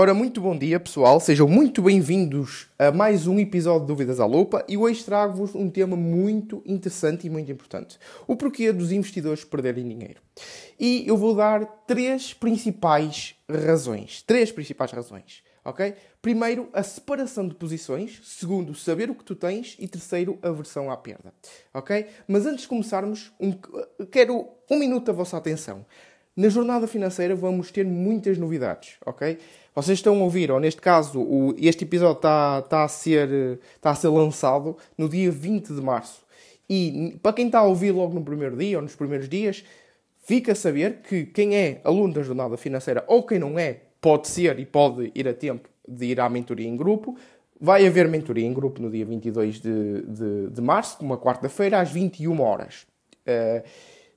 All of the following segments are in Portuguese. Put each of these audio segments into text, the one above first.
Ora, muito bom dia pessoal, sejam muito bem-vindos a mais um episódio de Dúvidas à Lupa e hoje trago-vos um tema muito interessante e muito importante: o porquê dos investidores perderem dinheiro. E eu vou dar três principais razões. Três principais razões, ok? Primeiro, a separação de posições. Segundo, saber o que tu tens. E terceiro, a versão à perda, ok? Mas antes de começarmos, um, quero um minuto da vossa atenção. Na jornada financeira vamos ter muitas novidades, ok? Vocês estão a ouvir, ou neste caso, o, este episódio está, está, a ser, está a ser lançado no dia 20 de março. E para quem está a ouvir logo no primeiro dia ou nos primeiros dias, fica a saber que quem é aluno da jornada financeira ou quem não é, pode ser e pode ir a tempo de ir à mentoria em grupo. Vai haver mentoria em grupo no dia 22 de, de, de março, uma quarta-feira, às 21 horas. Uh,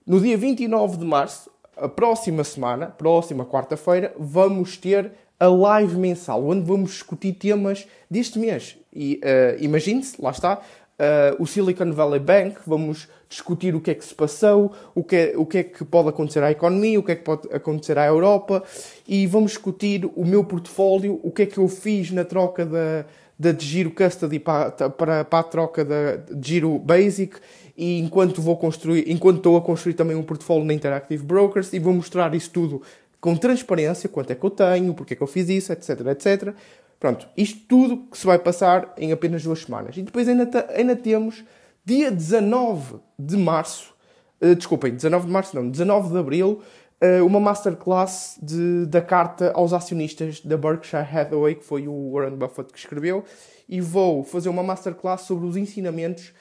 no dia 29 de março, a próxima semana, próxima quarta-feira, vamos ter a live mensal, onde vamos discutir temas deste mês. E uh, imagine-se, lá está, uh, o Silicon Valley Bank, vamos discutir o que é que se passou, o que é, o que é que pode acontecer à economia, o que é que pode acontecer à Europa, e vamos discutir o meu portfólio, o que é que eu fiz na troca da, da de giro custody para, para, para a troca da, de giro basic, e enquanto vou construir, enquanto estou a construir também um portfólio na Interactive Brokers, e vou mostrar isso tudo com transparência, quanto é que eu tenho, porque é que eu fiz isso, etc, etc. Pronto, isto tudo que se vai passar em apenas duas semanas. E depois ainda, ainda temos dia 19 de março, uh, desculpem, 19 de março não, 19 de abril, uh, uma masterclass de, da carta aos acionistas da Berkshire Hathaway, que foi o Warren Buffett que escreveu, e vou fazer uma masterclass sobre os ensinamentos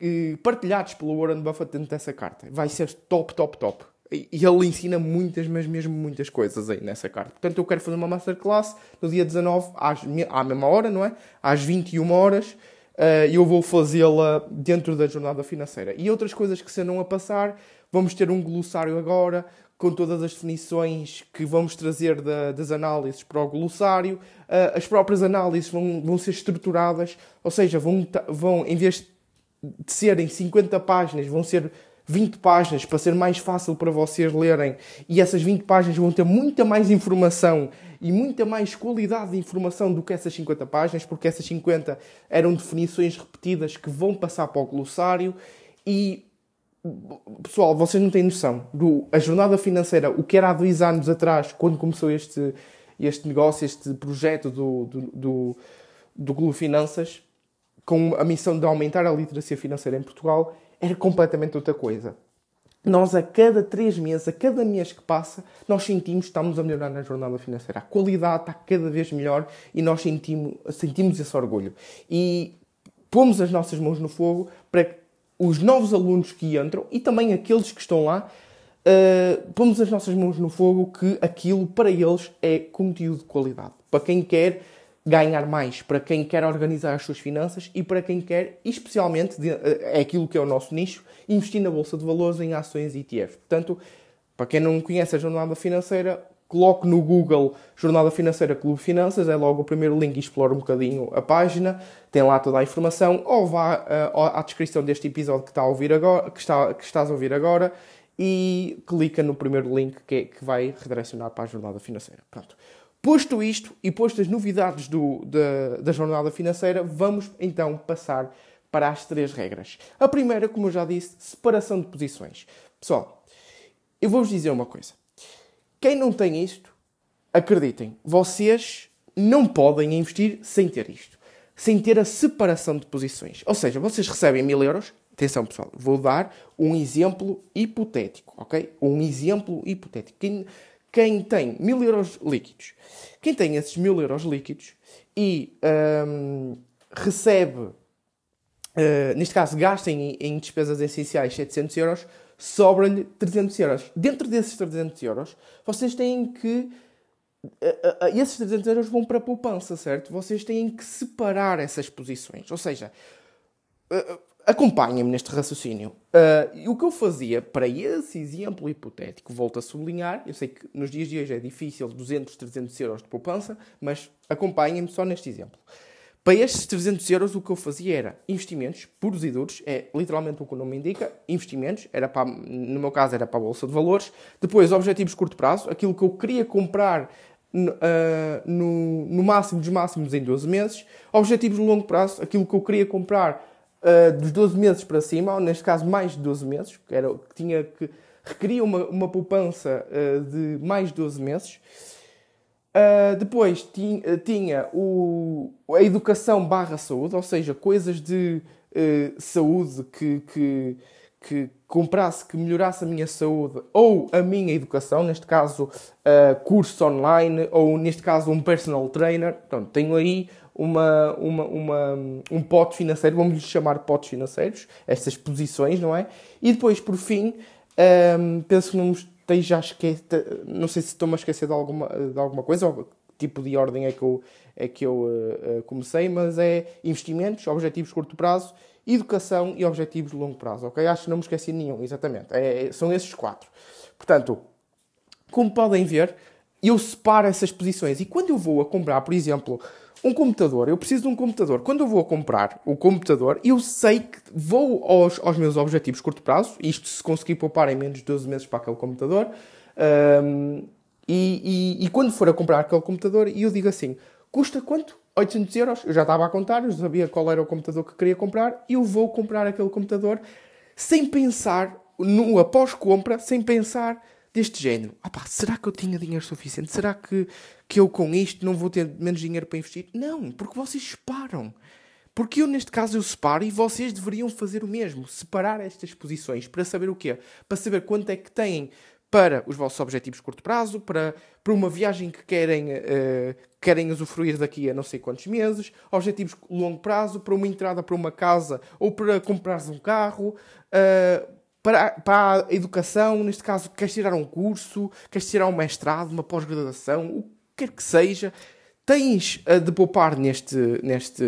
uh, partilhados pelo Warren Buffett dentro dessa carta. Vai ser top, top, top. E ele ensina muitas, mas mesmo muitas coisas aí nessa carta. Portanto, eu quero fazer uma masterclass no dia 19, às, à mesma hora, não é? Às 21 horas. Eh, e eu vou fazê-la dentro da jornada financeira. E outras coisas que se andam a passar, vamos ter um glossário agora, com todas as definições que vamos trazer da, das análises para o glossário. Uh, as próprias análises vão, vão ser estruturadas, ou seja, vão, vão, em vez de serem 50 páginas, vão ser 20 páginas para ser mais fácil para vocês lerem. E essas 20 páginas vão ter muita mais informação e muita mais qualidade de informação do que essas 50 páginas, porque essas 50 eram definições repetidas que vão passar para o glossário. E pessoal, vocês não têm noção do a jornada financeira, o que era há dois anos atrás, quando começou este, este negócio, este projeto do, do, do, do Globo Finanças, com a missão de aumentar a literacia financeira em Portugal, era completamente outra coisa. Nós, a cada três meses, a cada mês que passa, nós sentimos que estamos a melhorar na jornada financeira. A qualidade está cada vez melhor e nós sentimos, sentimos esse orgulho. E pomos as nossas mãos no fogo para que os novos alunos que entram e também aqueles que estão lá, uh, pomos as nossas mãos no fogo que aquilo para eles é conteúdo de qualidade. Para quem quer ganhar mais para quem quer organizar as suas finanças e para quem quer, especialmente, é aquilo que é o nosso nicho, investir na Bolsa de Valores em ações ETF. Portanto, para quem não conhece a jornada financeira, coloque no Google Jornada Financeira Clube Finanças, é logo o primeiro link e explore um bocadinho a página, tem lá toda a informação, ou vá uh, à descrição deste episódio que, está a ouvir agora, que, está, que estás a ouvir agora e clica no primeiro link que, é, que vai redirecionar para a Jornada Financeira. Pronto. Posto isto e posto as novidades do, da, da jornada financeira, vamos então passar para as três regras. A primeira, como eu já disse, separação de posições. Pessoal, eu vou-vos dizer uma coisa. Quem não tem isto, acreditem, vocês não podem investir sem ter isto. Sem ter a separação de posições. Ou seja, vocês recebem mil euros. Atenção, pessoal, vou dar um exemplo hipotético, ok? Um exemplo hipotético. Quem, quem tem mil euros líquidos, quem tem esses mil euros líquidos e um, recebe, uh, neste caso, gasta em, em, despesas essenciais 700 euros, sobra-lhe 300 euros. Dentro desses 300 euros, vocês têm que. Uh, uh, esses 300 euros vão para a poupança, certo? Vocês têm que separar essas posições. Ou seja, acompanhem-me neste raciocínio. Uh, o que eu fazia para esse exemplo hipotético, volto a sublinhar, eu sei que nos dias de hoje é difícil 200, 300 euros de poupança, mas acompanhem-me só neste exemplo. Para estes 300 euros, o que eu fazia era investimentos puros e duros, é literalmente o que o nome indica, investimentos, era para, no meu caso era para a Bolsa de Valores. Depois, objetivos de curto prazo, aquilo que eu queria comprar uh, no, no máximo dos máximos em 12 meses. Objetivos de longo prazo, aquilo que eu queria comprar uh, dos 12 meses para cima, ou neste caso mais de 12 meses, que, era, que tinha que requeria uma, uma poupança uh, de mais de 12 meses. Uh, depois tinha, tinha o, a educação barra saúde, ou seja, coisas de saúde que, que, que comprasse, que melhorasse a minha saúde ou a minha educação, neste caso uh, curso online ou neste caso um personal trainer. Portanto, tenho aí uma, uma, uma, um pote financeiro, vamos lhe chamar potes financeiros, estas posições, não é? E depois, por fim, um, penso que não me esteja a esquecer, não sei se estou-me a esquecer de alguma, de alguma coisa, ou que tipo de ordem é que eu, é que eu uh, comecei, mas é investimentos, objetivos de curto prazo, educação e objetivos de longo prazo, ok? Acho que não me esqueci nenhum, exatamente. É, é, são esses quatro. Portanto, como podem ver, eu separo essas posições e quando eu vou a comprar, por exemplo, um computador, eu preciso de um computador. Quando eu vou a comprar o computador, eu sei que vou aos, aos meus objetivos de curto prazo, isto se conseguir poupar em menos de 12 meses para aquele computador, um, e, e, e, quando for a comprar aquele computador, eu digo assim, custa quanto? 800 euros. Eu já estava a contar, eu sabia qual era o computador que queria comprar, eu vou comprar aquele computador sem pensar, no após-compra, sem pensar deste género. Ah pá, será que eu tinha dinheiro suficiente? Será que, que eu com isto não vou ter menos dinheiro para investir? Não, porque vocês separam. Porque eu, neste caso, eu separo e vocês deveriam fazer o mesmo. Separar estas posições para saber o quê? Para saber quanto é que têm para os vossos objetivos de curto prazo, para, para uma viagem que querem, uh, querem usufruir daqui a não sei quantos meses, objetivos longo prazo, para uma entrada para uma casa ou para comprares um carro, uh, para, para a educação, neste caso, queres tirar um curso, queres tirar um mestrado, uma pós-graduação, o que quer que seja, tens de poupar neste, neste,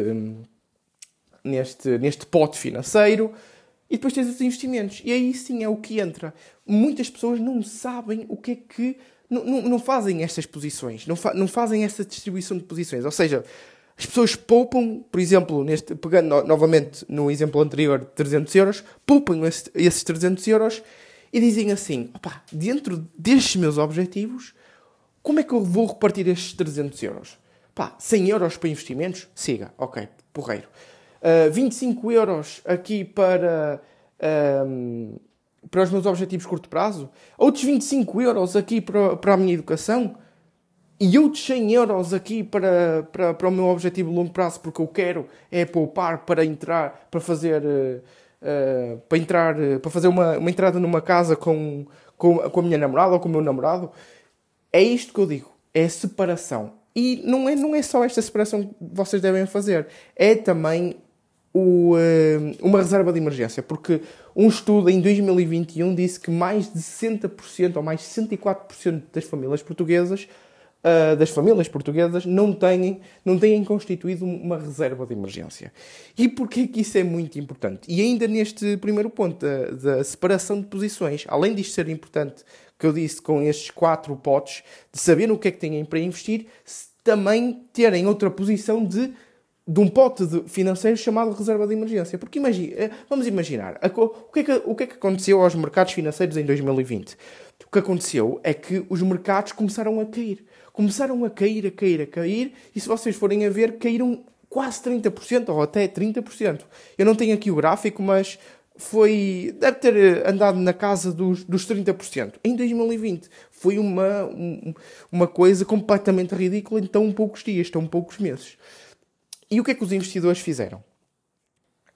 neste, neste pote financeiro e depois tens os investimentos. E aí sim é o que entra. Muitas pessoas não sabem o que é que. Não, não, não fazem estas posições, não, fa, não fazem esta distribuição de posições. Ou seja, as pessoas poupam, por exemplo, neste, pegando no, novamente no exemplo anterior de 300 euros, poupam esse, esses 300 euros e dizem assim: opá, dentro destes meus objetivos, como é que eu vou repartir estes 300 euros? Pá, 100 euros para investimentos? Siga, ok, porreiro. Uh, ah, 25 euros aqui para, um, para os meus objetivos de curto prazo? Outros 25 euros aqui para, para a minha educação? e de 100 euros aqui para, para, para o meu objetivo de longo prazo, porque eu quero é poupar para entrar, para fazer, uh, para entrar, uh, para fazer uma, uma entrada numa casa com, com, com a minha namorada ou com o meu namorado. É isto que eu digo, é separação. E não é, não é só esta separação que vocês devem fazer, é também o, uh, uma reserva de emergência, porque um estudo em 2021 disse que mais de 60% ou mais de 64% das famílias portuguesas uh, das famílias portuguesas não têm, não têm constituído uma reserva de emergência. E porquê que isso é muito importante? E ainda neste primeiro ponto da, da separação de posições, além disto ser importante, que eu disse com estes quatro potes, de saber o que é que têm para investir, também terem outra posição de de um pote financeiro chamado reserva de emergência. Porque imagine, eh, vamos imaginar, o que, é que, o que é que aconteceu aos mercados financeiros em 2020? O que aconteceu é que os mercados começaram a cair começaram a cair, a cair, a cair, e se vocês forem a ver, caíram quase 30% ou até 30%. Eu não tenho aqui o gráfico, mas foi. deve ter andado na casa dos, dos 30%. Em 2020 foi uma, uma coisa completamente ridícula em tão poucos dias, tão poucos meses. E o que é que os investidores fizeram?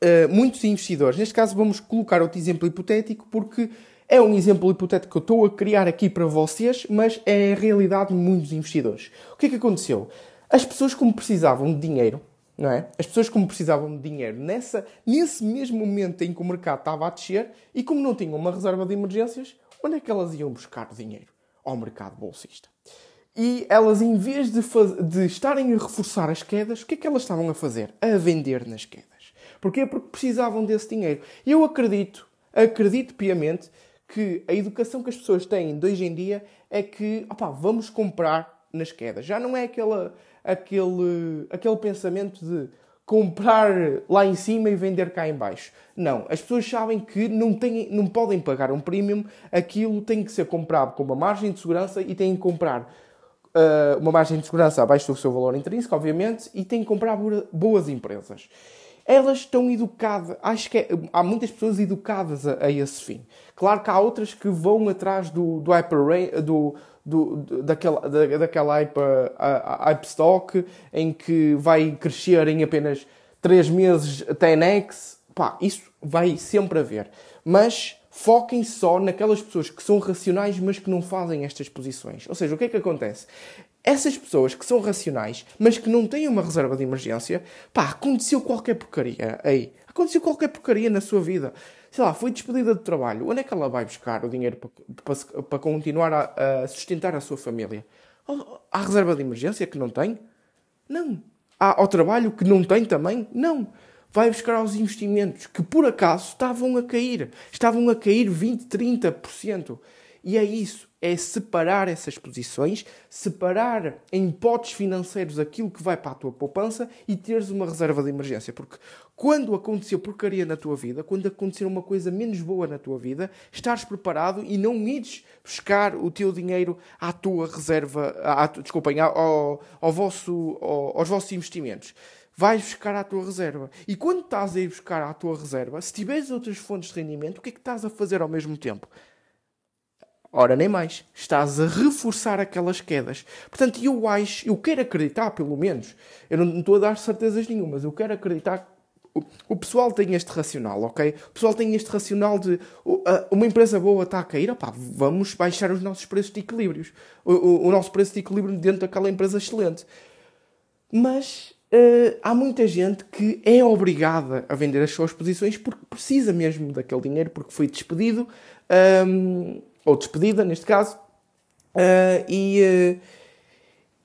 Uh, muitos investidores, neste caso vamos colocar outro exemplo hipotético, porque é um exemplo hipotético que eu estou a criar aqui para vocês, mas é a realidade de muitos investidores. O que é que aconteceu? As pessoas, como precisavam de dinheiro, não é? As pessoas, como precisavam de dinheiro nessa, nesse mesmo momento em que o mercado estava a descer e como não tinham uma reserva de emergências, onde é que elas iam buscar dinheiro? Ao mercado bolsista. E elas, em vez de, de estarem a reforçar as quedas, o que é que elas estavam a fazer? A vender nas quedas. Porquê? Porque precisavam desse dinheiro. E eu acredito, acredito piamente que a educação que as pessoas têm de hoje em dia é que vamos comprar nas quedas. Já não é aquela, aquele, aquele pensamento de comprar lá em cima e vender cá em baixo. Não, as pessoas sabem que não, têm, não podem pagar um premium, aquilo tem que ser comprado com uma margem de segurança e têm que comprar uh, uma margem de segurança abaixo do seu valor intrínseco, obviamente, e têm que comprar boas empresas. Elas estão educadas, acho que é, há muitas pessoas educadas a, a, esse fim. Claro que há outras que vão atrás do, do hyper do, do, daquela, da, daquela hype, a, stock em que vai crescer em apenas 3 meses 10x. Pá, isso vai sempre haver. Mas foquem só naquelas pessoas que são racionais, mas que não fazem estas posições. Ou seja, o que é que acontece? Essas pessoas que são racionais, mas que não têm uma reserva de emergência, pá, aconteceu qualquer porcaria aí. Aconteceu qualquer porcaria na sua vida. Sei lá, foi despedida de trabalho. Onde é que ela vai buscar o dinheiro para, para, para continuar a, a, sustentar a sua família? Há reserva de emergência que não tem? Não. Há trabalho que não tem também? Não vai buscar aos investimentos que por acaso estavam a cair. Estavam a cair 20, 30%. E é isso, é separar essas posições, separar em potes financeiros aquilo que vai para a tua poupança e teres uma reserva de emergência. Porque quando aconteceu porcaria na tua vida, quando acontecer uma coisa menos boa na tua vida, estares preparado e não ires buscar o teu dinheiro à tua reserva, à, desculpem, ao, ao vosso, ao, aos vossos investimentos vais buscar à tua reserva. E quando estás a ir buscar à tua reserva, se tiveres outras fontes de rendimento, o que é que estás a fazer ao mesmo tempo? Ora, nem mais. Estás a reforçar aquelas quedas. Portanto, eu acho, eu quero acreditar, pelo menos, eu não estou a dar certezas nenhumas, eu quero acreditar o pessoal tem este racional, ok? O pessoal tem este racional de uma empresa boa está a cair, opá, vamos baixar os nossos preços de equilíbrios. O, o, o nosso preço de equilíbrio dentro daquela empresa excelente. Mas Uh, há muita gente que é obrigada a vender as suas posições porque precisa mesmo daquele dinheiro, porque foi despedido, um, ehm, ou despedida neste caso, uh, e, uh,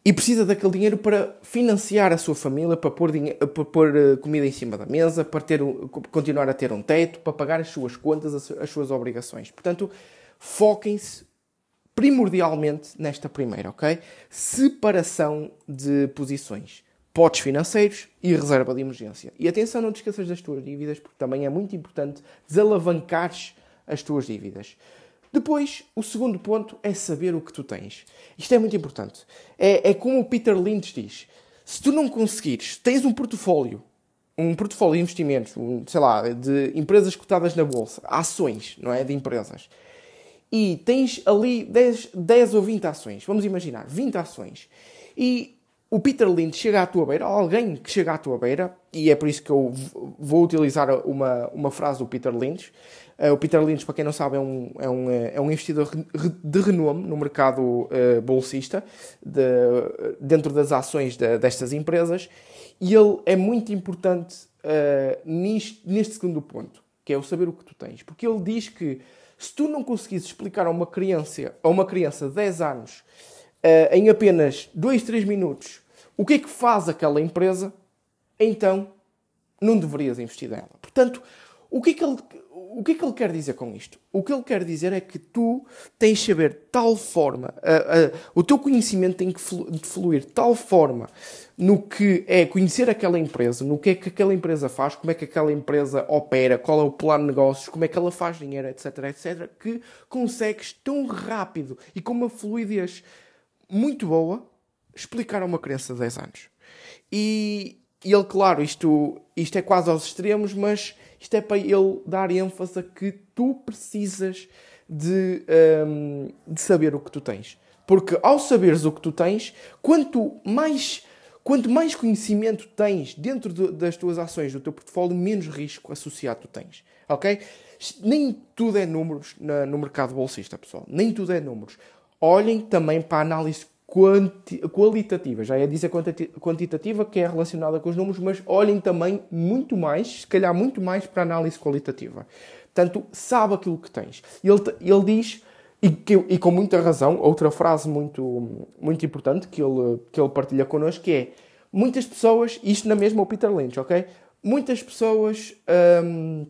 e precisa daquele dinheiro para financiar a sua família, para pôr, para pôr comida em cima da mesa, para ter, continuar a ter um teto, para pagar as suas contas, as, as suas obrigações. Portanto, foquem-se primordialmente nesta primeira, ok? Separação de posições potes financeiros e reserva de emergência. E atenção, não te esqueças das tuas dívidas, porque também é muito importante desalavancares as tuas dívidas. Depois, o segundo ponto é saber o que tu tens. Isto é muito importante. É, é como o Peter Lynch diz: se tu não conseguires, tens um portfólio, um portfólio de investimentos, um, sei lá, de empresas cotadas na bolsa, ações, não é? De empresas. E tens ali 10, 10 ou 20 ações, vamos imaginar, 20 ações. E o Peter Lynch chega à tua beira, alguém que chega à tua beira, e é por isso que eu vou utilizar uma, uma frase do Peter Lynch. Uh, o Peter Lynch, para quem não sabe, é um, é um, é um investidor de renome no mercado uh, bolsista, de, dentro das ações de, destas empresas, e ele é muito importante uh, neste, neste segundo ponto, que é o saber o que tu tens. Porque ele diz que se tu não conseguires explicar a uma criança, a uma criança de 10 anos, em apenas 2, 3 minutos, o que é que faz aquela empresa, então não deverias investir nela. Portanto, o que, é que ele, o que é que ele quer dizer com isto? O que ele quer dizer é que tu tens de saber tal forma, o teu conhecimento tem que fluir de tal forma no que é conhecer aquela empresa, no que é que aquela empresa faz, como é que aquela empresa opera, qual é o plano de negócios, como é que ela faz dinheiro, etc, etc, que consegues tão rápido e com uma fluidez muito boa explicar a uma criança de 10 anos. E, ele, claro, isto, isto é quase aos extremos, mas isto é para ele dar ênfase a que tu precisas de, um, de saber o que tu tens. Porque ao saberes o que tu tens, quanto mais, quanto mais conhecimento tens dentro de, das tuas ações, do teu portfólio, menos risco associado tu tens. Ok? Nem tudo é números no mercado bolsista, pessoal. Nem tudo é números. Olhem também para a análise quanti qualitativa, já é dizer quantitativa que é relacionada com os números, mas olhem também muito mais, se calhar muito mais para a análise qualitativa. Portanto, sabe aquilo que tens. Ele, ele diz, e, que, e com muita razão, outra frase muito, muito importante que ele, que ele partilha connosco, é muitas pessoas, isto na mesma o Peter Lynch, ok? Muitas pessoas, hum,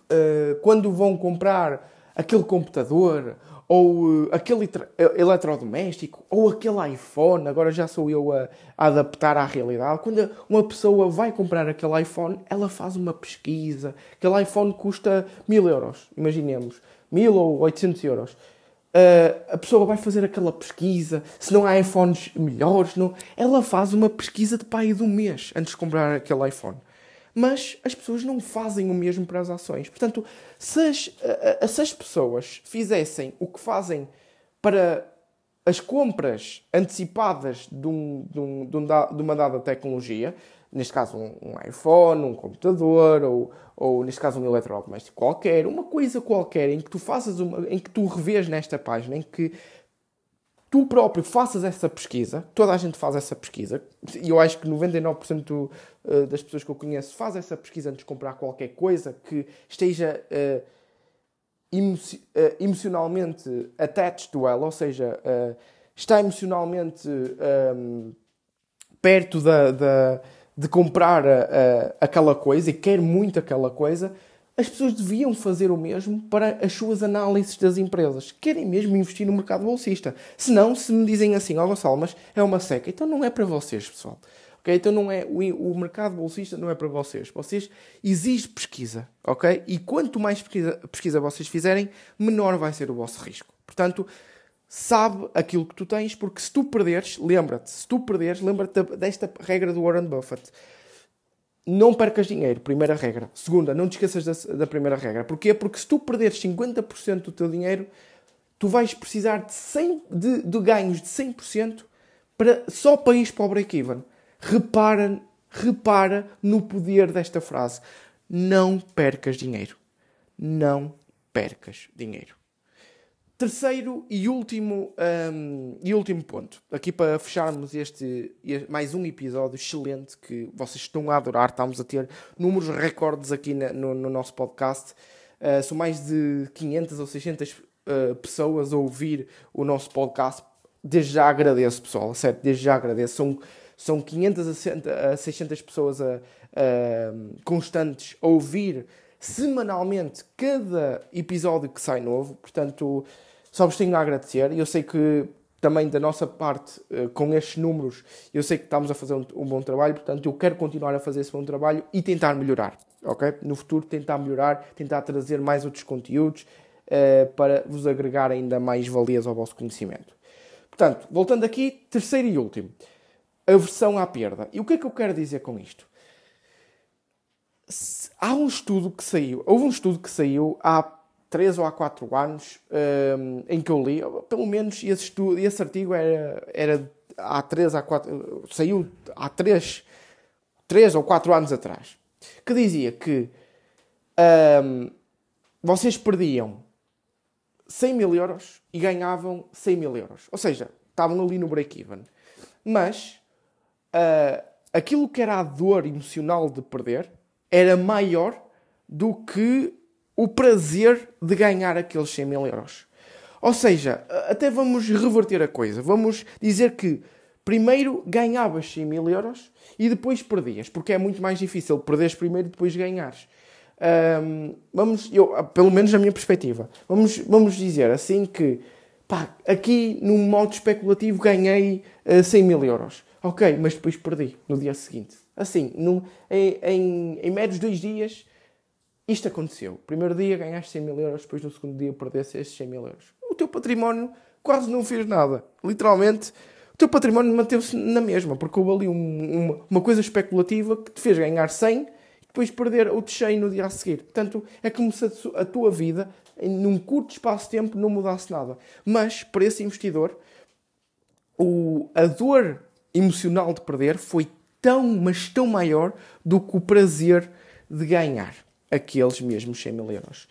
uh, quando vão comprar aquele computador ou uh, aquele eletrodoméstico, ou aquele iPhone, agora já sou eu a, a, adaptar à realidade. Quando uma pessoa vai comprar aquele iPhone, ela faz uma pesquisa. Aquele iPhone custa mil euros, imaginemos, mil ou 800 euros. uh, a pessoa vai fazer aquela pesquisa, se não há iPhones melhores, não, ela faz uma pesquisa de pai de um mês antes de comprar aquele iPhone. Mas as pessoas não fazem o mesmo para as ações. Portanto, se as, se as pessoas fizessem o que fazem para as compras antecipadas de, um, de, um, de, um uma dada tecnologia, neste caso um, um, iPhone, um computador ou, ou neste caso um eletrodoméstico qualquer, uma coisa qualquer em que tu faças uma, em que tu revês nesta página, em que tu próprio faças essa pesquisa, toda a gente faz essa pesquisa, e eu acho que 99% eh, das pessoas que eu conheço faz essa pesquisa antes de comprar qualquer coisa que esteja uh, emocionalmente attached to ela, ou seja, uh, está emocionalmente um, perto da, da de comprar a, aquela coisa e quer muito aquela coisa, as pessoas deviam fazer o mesmo para as suas análises das empresas. Querem mesmo investir no mercado bolsista. Se não, se me dizem assim, ó oh, Gonçalo, mas é uma seca, então não é para vocês, pessoal. Okay? Então não é, o, o mercado bolsista não é para vocês. Vocês exige pesquisa, ok? E quanto mais pesquisa, pesquisa vocês fizerem, menor vai ser o vosso risco. Portanto, sabe aquilo que tu tens, porque se tu perderes, lembra-te, se tu perderes, lembra-te desta regra do Warren Buffett. Não percas dinheiro, primeira regra. Segunda, não te esqueças da, da primeira regra. Porquê? Porque se tu perderes 50% do teu dinheiro, tu vais precisar de, 100, de, de ganhos de 100% para, só para ir para o break-even. Repara, repara no poder desta frase. Não percas dinheiro. Não percas dinheiro. Terceiro e último, um, e último ponto, aqui para fecharmos este, mais um episódio excelente que vocês estão a adorar, estamos a ter números recordes aqui na, no, no, nosso podcast. Uh, são mais de 500 ou 600 uh, pessoas a ouvir o nosso podcast. Desde já agradeço, pessoal, certo? Desde já agradeço. São, são 500 a 600 pessoas a, a, constantes a ouvir semanalmente cada episódio que sai novo, portanto só vos tenho a agradecer. Eu sei que também da nossa parte, eh, com estes números, eu sei que estamos a fazer um, bom trabalho, portanto, eu quero continuar a fazer esse bom trabalho e tentar melhorar, ok? No futuro, tentar melhorar, tentar trazer mais outros conteúdos uh, para vos agregar ainda mais valias ao vosso conhecimento. Portanto, voltando aqui, terceiro e último, a versão à perda. E o que é que eu quero dizer com isto? Há um estudo que saiu, houve um estudo que saiu há 3 ou há 4 anos um, em que eu li, pelo menos esse, estudo, esse artigo era, era há 3 há 4, saiu há 3, 3 ou 4 anos atrás, que dizia que um, vocês perdiam 100 mil euros e ganhavam 100 mil euros. Ou seja, estavam ali no break-even. Mas uh, aquilo que era a dor emocional de perder era maior do que o prazer de ganhar aqueles 100 mil euros. Ou seja, até vamos reverter a coisa. Vamos dizer que primeiro ganhavas 100 mil euros e depois perdias, porque é muito mais difícil perderes primeiro e depois ganhares. Um, vamos, eu, pelo menos na minha perspectiva, vamos, vamos dizer assim que pá, aqui num modo especulativo ganhei uh, 100 mil euros. Ok, mas depois perdi no dia seguinte. Assim, em, em, em médios dois dias isto aconteceu. Primeiro dia ganhaste 100 mil euros, depois no segundo dia perdeste esses 100 mil euros. O teu património quase não fez nada. Literalmente, o teu património manteve-se na mesma, porque houve ali um, uma, uma, coisa especulativa que te fez ganhar 100 e depois perder outros 100 no dia a seguir. Portanto, é como se a tua vida, num curto espaço de tempo, não mudasse nada. Mas, para esse investidor, o, a dor emocional de perder foi tão, mas tão maior do que o prazer de ganhar aqueles mesmos 100 mil euros.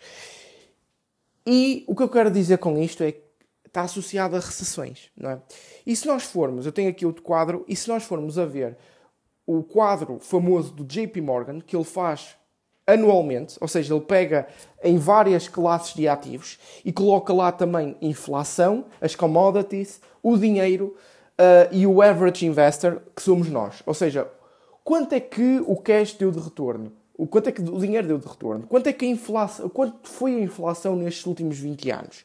E o que eu quero dizer com isto é que está associado a recessões, não é? E se nós formos, eu tenho aqui outro quadro, e se nós formos a ver o quadro famoso do JP Morgan, que ele faz anualmente, ou seja, ele pega em várias classes de ativos e coloca lá também inflação, as commodities, o dinheiro uh, e o average investor, que somos nós. Ou seja, quanto é que o cash deu de retorno? O quanto é que o dinheiro deu de retorno? Quanto é que a inflação, quanto foi a inflação nestes últimos 20 anos?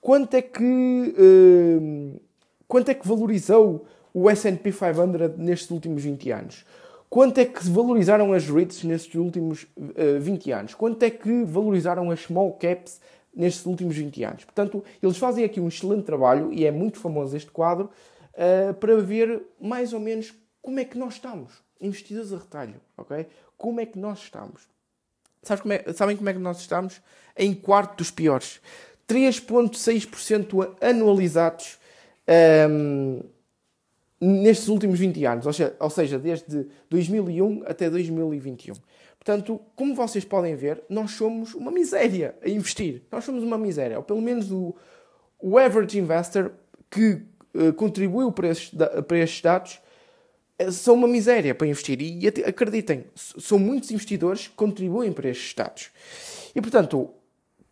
Quanto é que uh, quanto é que valorizou o S&P 500 nestes últimos 20 anos? Quanto é que valorizaram as REITs nestes últimos uh, 20 anos? Quanto é que valorizaram as small caps nestes últimos 20 anos. Portanto, eles fazem aqui um excelente trabalho, e é muito famoso este quadro, uh, para ver mais ou menos como é que nós estamos. Investidores a retalho, ok? Como é que nós estamos? Como é, sabem como é que nós estamos? Em quarto dos piores. 3,6% anualizados um, nestes últimos 20 anos, ou seja, ou seja, desde 2001 até 2021. Portanto, como vocês podem ver, nós somos uma miséria a investir. Nós somos uma miséria. Ou pelo menos o, o average investor que uh, contribuiu para estes, para estes dados são uma miséria para investir. E acreditem, são muitos investidores que contribuem para estes dados. E portanto,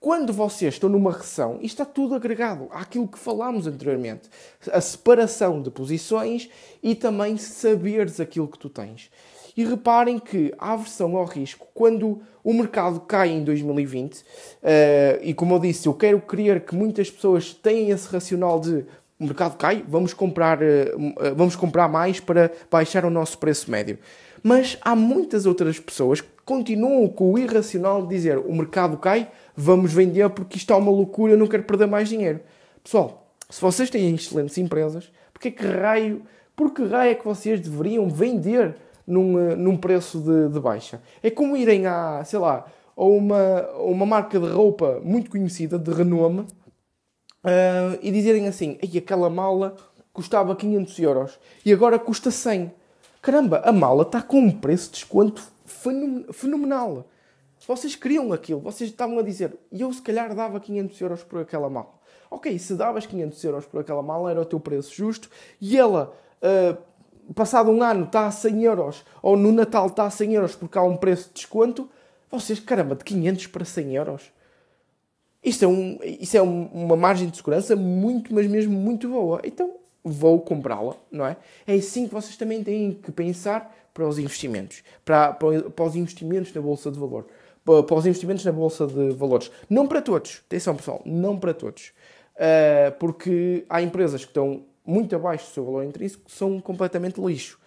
quando vocês estão numa recessão, isto está tudo agregado àquilo que falámos anteriormente. A separação de posições e também saberes aquilo que tu tens. E reparem que a aversão ao risco, quando o mercado cai em 2020, uh, eh, e como eu disse, eu quero crer que muitas pessoas têm esse racional de o mercado cai, vamos comprar, uh, vamos comprar mais para baixar o nosso preço médio. Mas há muitas outras pessoas que continuam com o irracional de dizer o mercado cai, vamos vender porque isto é uma loucura, eu não quero perder mais dinheiro. Pessoal, se vocês têm excelentes empresas, porque que raio, por que raio é que vocês deveriam vender num, eh, num preço de, de baixa. É como irem a, sei lá, a uma, uma marca de roupa muito conhecida, de renome, uh, e dizerem assim: Ei, aquela mala custava 500 euros e agora custa 100. Caramba, a mala está com um preço de desconto fenomenal. Vocês queriam aquilo, vocês estavam a dizer, e eu se calhar dava 500 euros por aquela mala. Ok, se davas 500 euros por aquela mala era o teu preço justo e ela uh, passado um ano está a 100 euros, ou no Natal está a 100 euros porque há um preço de desconto, vocês, caramba, de 500 para 100 euros. Isto é, um, isso é um, uma margem de segurança muito, mas mesmo muito boa. Então, vou comprá-la, não é? É assim que vocês também têm que pensar para os investimentos. Para, para, para os investimentos na Bolsa de Valor. Para, para, os investimentos na Bolsa de Valores. Não para todos. Atenção, pessoal. Não para todos. Uh, porque há empresas que estão muito abaixo do seu valor intrínseco são completamente lixo.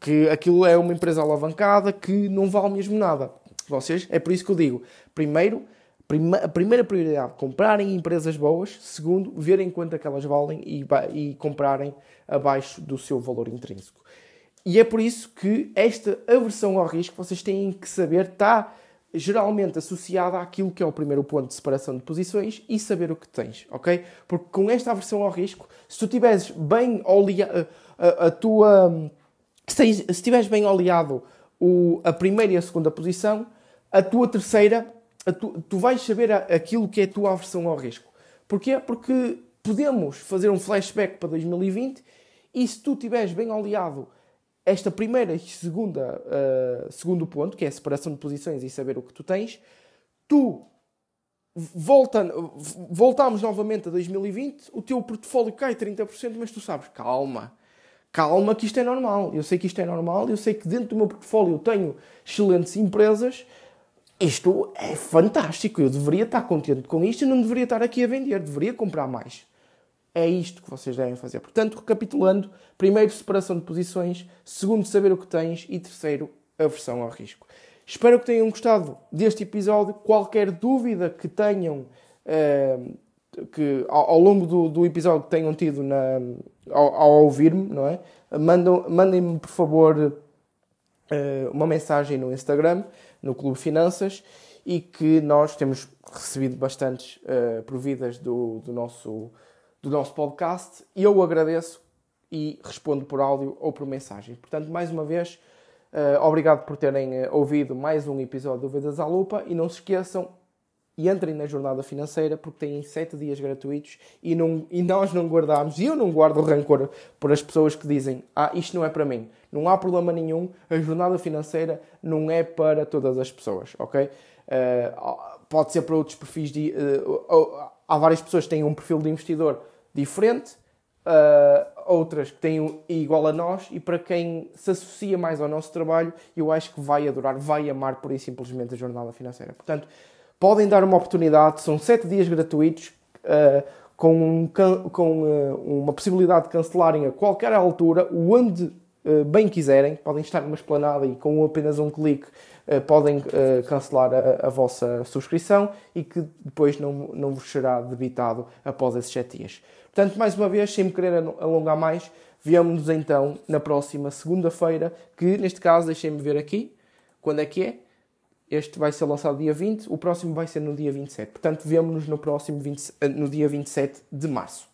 Que aquilo é uma empresa alavancada que não vale mesmo nada. Vocês, é por isso que eu digo, primeiro, prima, a primeira prioridade, comprarem empresas boas. Segundo, verem quanto é que elas valem e, e comprarem abaixo do seu valor intrínseco. E é por isso que esta aversão ao risco, vocês têm que saber, está geralmente associada àquilo que é o primeiro ponto de separação de posições e saber o que tens, ok? Porque com esta aversão ao risco, se tu tiveres bem oleado a, a, tua. Se, se tiveres bem oleado o, a primeira e a segunda posição, a tua terceira, a tu, tu vais saber aquilo que é a tua aversão ao risco. Porquê? Porque podemos fazer um flashback para 2020 e se tu tiveres bem oleado esta primeira e segunda, uh, segundo ponto, que é a separação de posições e saber o que tu tens, tu volta, voltamos novamente a 2020, o teu portfólio cai 30%, mas tu sabes, calma, calma que isto é normal. Eu sei que isto é normal, eu sei que dentro do meu portfólio eu tenho excelentes empresas. Isto é fantástico, eu deveria estar contente com isto e não deveria estar aqui a vender, deveria comprar mais. É isto que vocês devem fazer. Portanto, recapitulando: primeiro, separação de posições, segundo, saber o que tens e terceiro, aversão ao risco. Espero que tenham gostado deste episódio. Qualquer dúvida que tenham uh, que ao, ao longo do, do, episódio que tenham tido na, ao, ao ouvir-me, não é? Mandem-me, por favor, uh, uma mensagem no Instagram, no Clube Finanças, e que nós temos recebido bastantes uh, providas do, do nosso do nosso podcast eu agradeço e respondo por áudio ou por mensagem. Portanto, mais uma vez, uh, obrigado por terem uh, ouvido mais um episódio do Vidas à Lupa e não se esqueçam e entrem na jornada financeira porque têm 7 dias gratuitos e, não, e nós não guardamos, e eu não guardo rancor por as pessoas que dizem ah, isto não é para mim. Não há problema nenhum, a jornada financeira não é para todas as pessoas, ok? Uh, pode ser para outros perfis de... há várias pessoas que têm um perfil de investidor diferente, uh, outras que têm igual a nós, e para quem se associa mais ao nosso trabalho, eu acho que vai adorar, vai amar por e simplesmente a jornada financeira. Portanto, podem dar uma oportunidade, são sete dias gratuitos, uh, com, um, com uh, uma possibilidade de cancelarem a qualquer altura, onde bem quiserem, podem estar numa esplanada e com apenas um clique podem cancelar a, a, vossa subscrição e que depois não, não vos será debitado após esses 7 dias. Portanto, mais uma vez, sem me querer alongar mais, Vemo-nos então na próxima segunda-feira, que neste caso, deixem-me ver aqui, quando é que é? Este vai ser lançado dia 20, o próximo vai ser no dia 27. Portanto, vemo-nos no próximo 20, no dia 27 de março.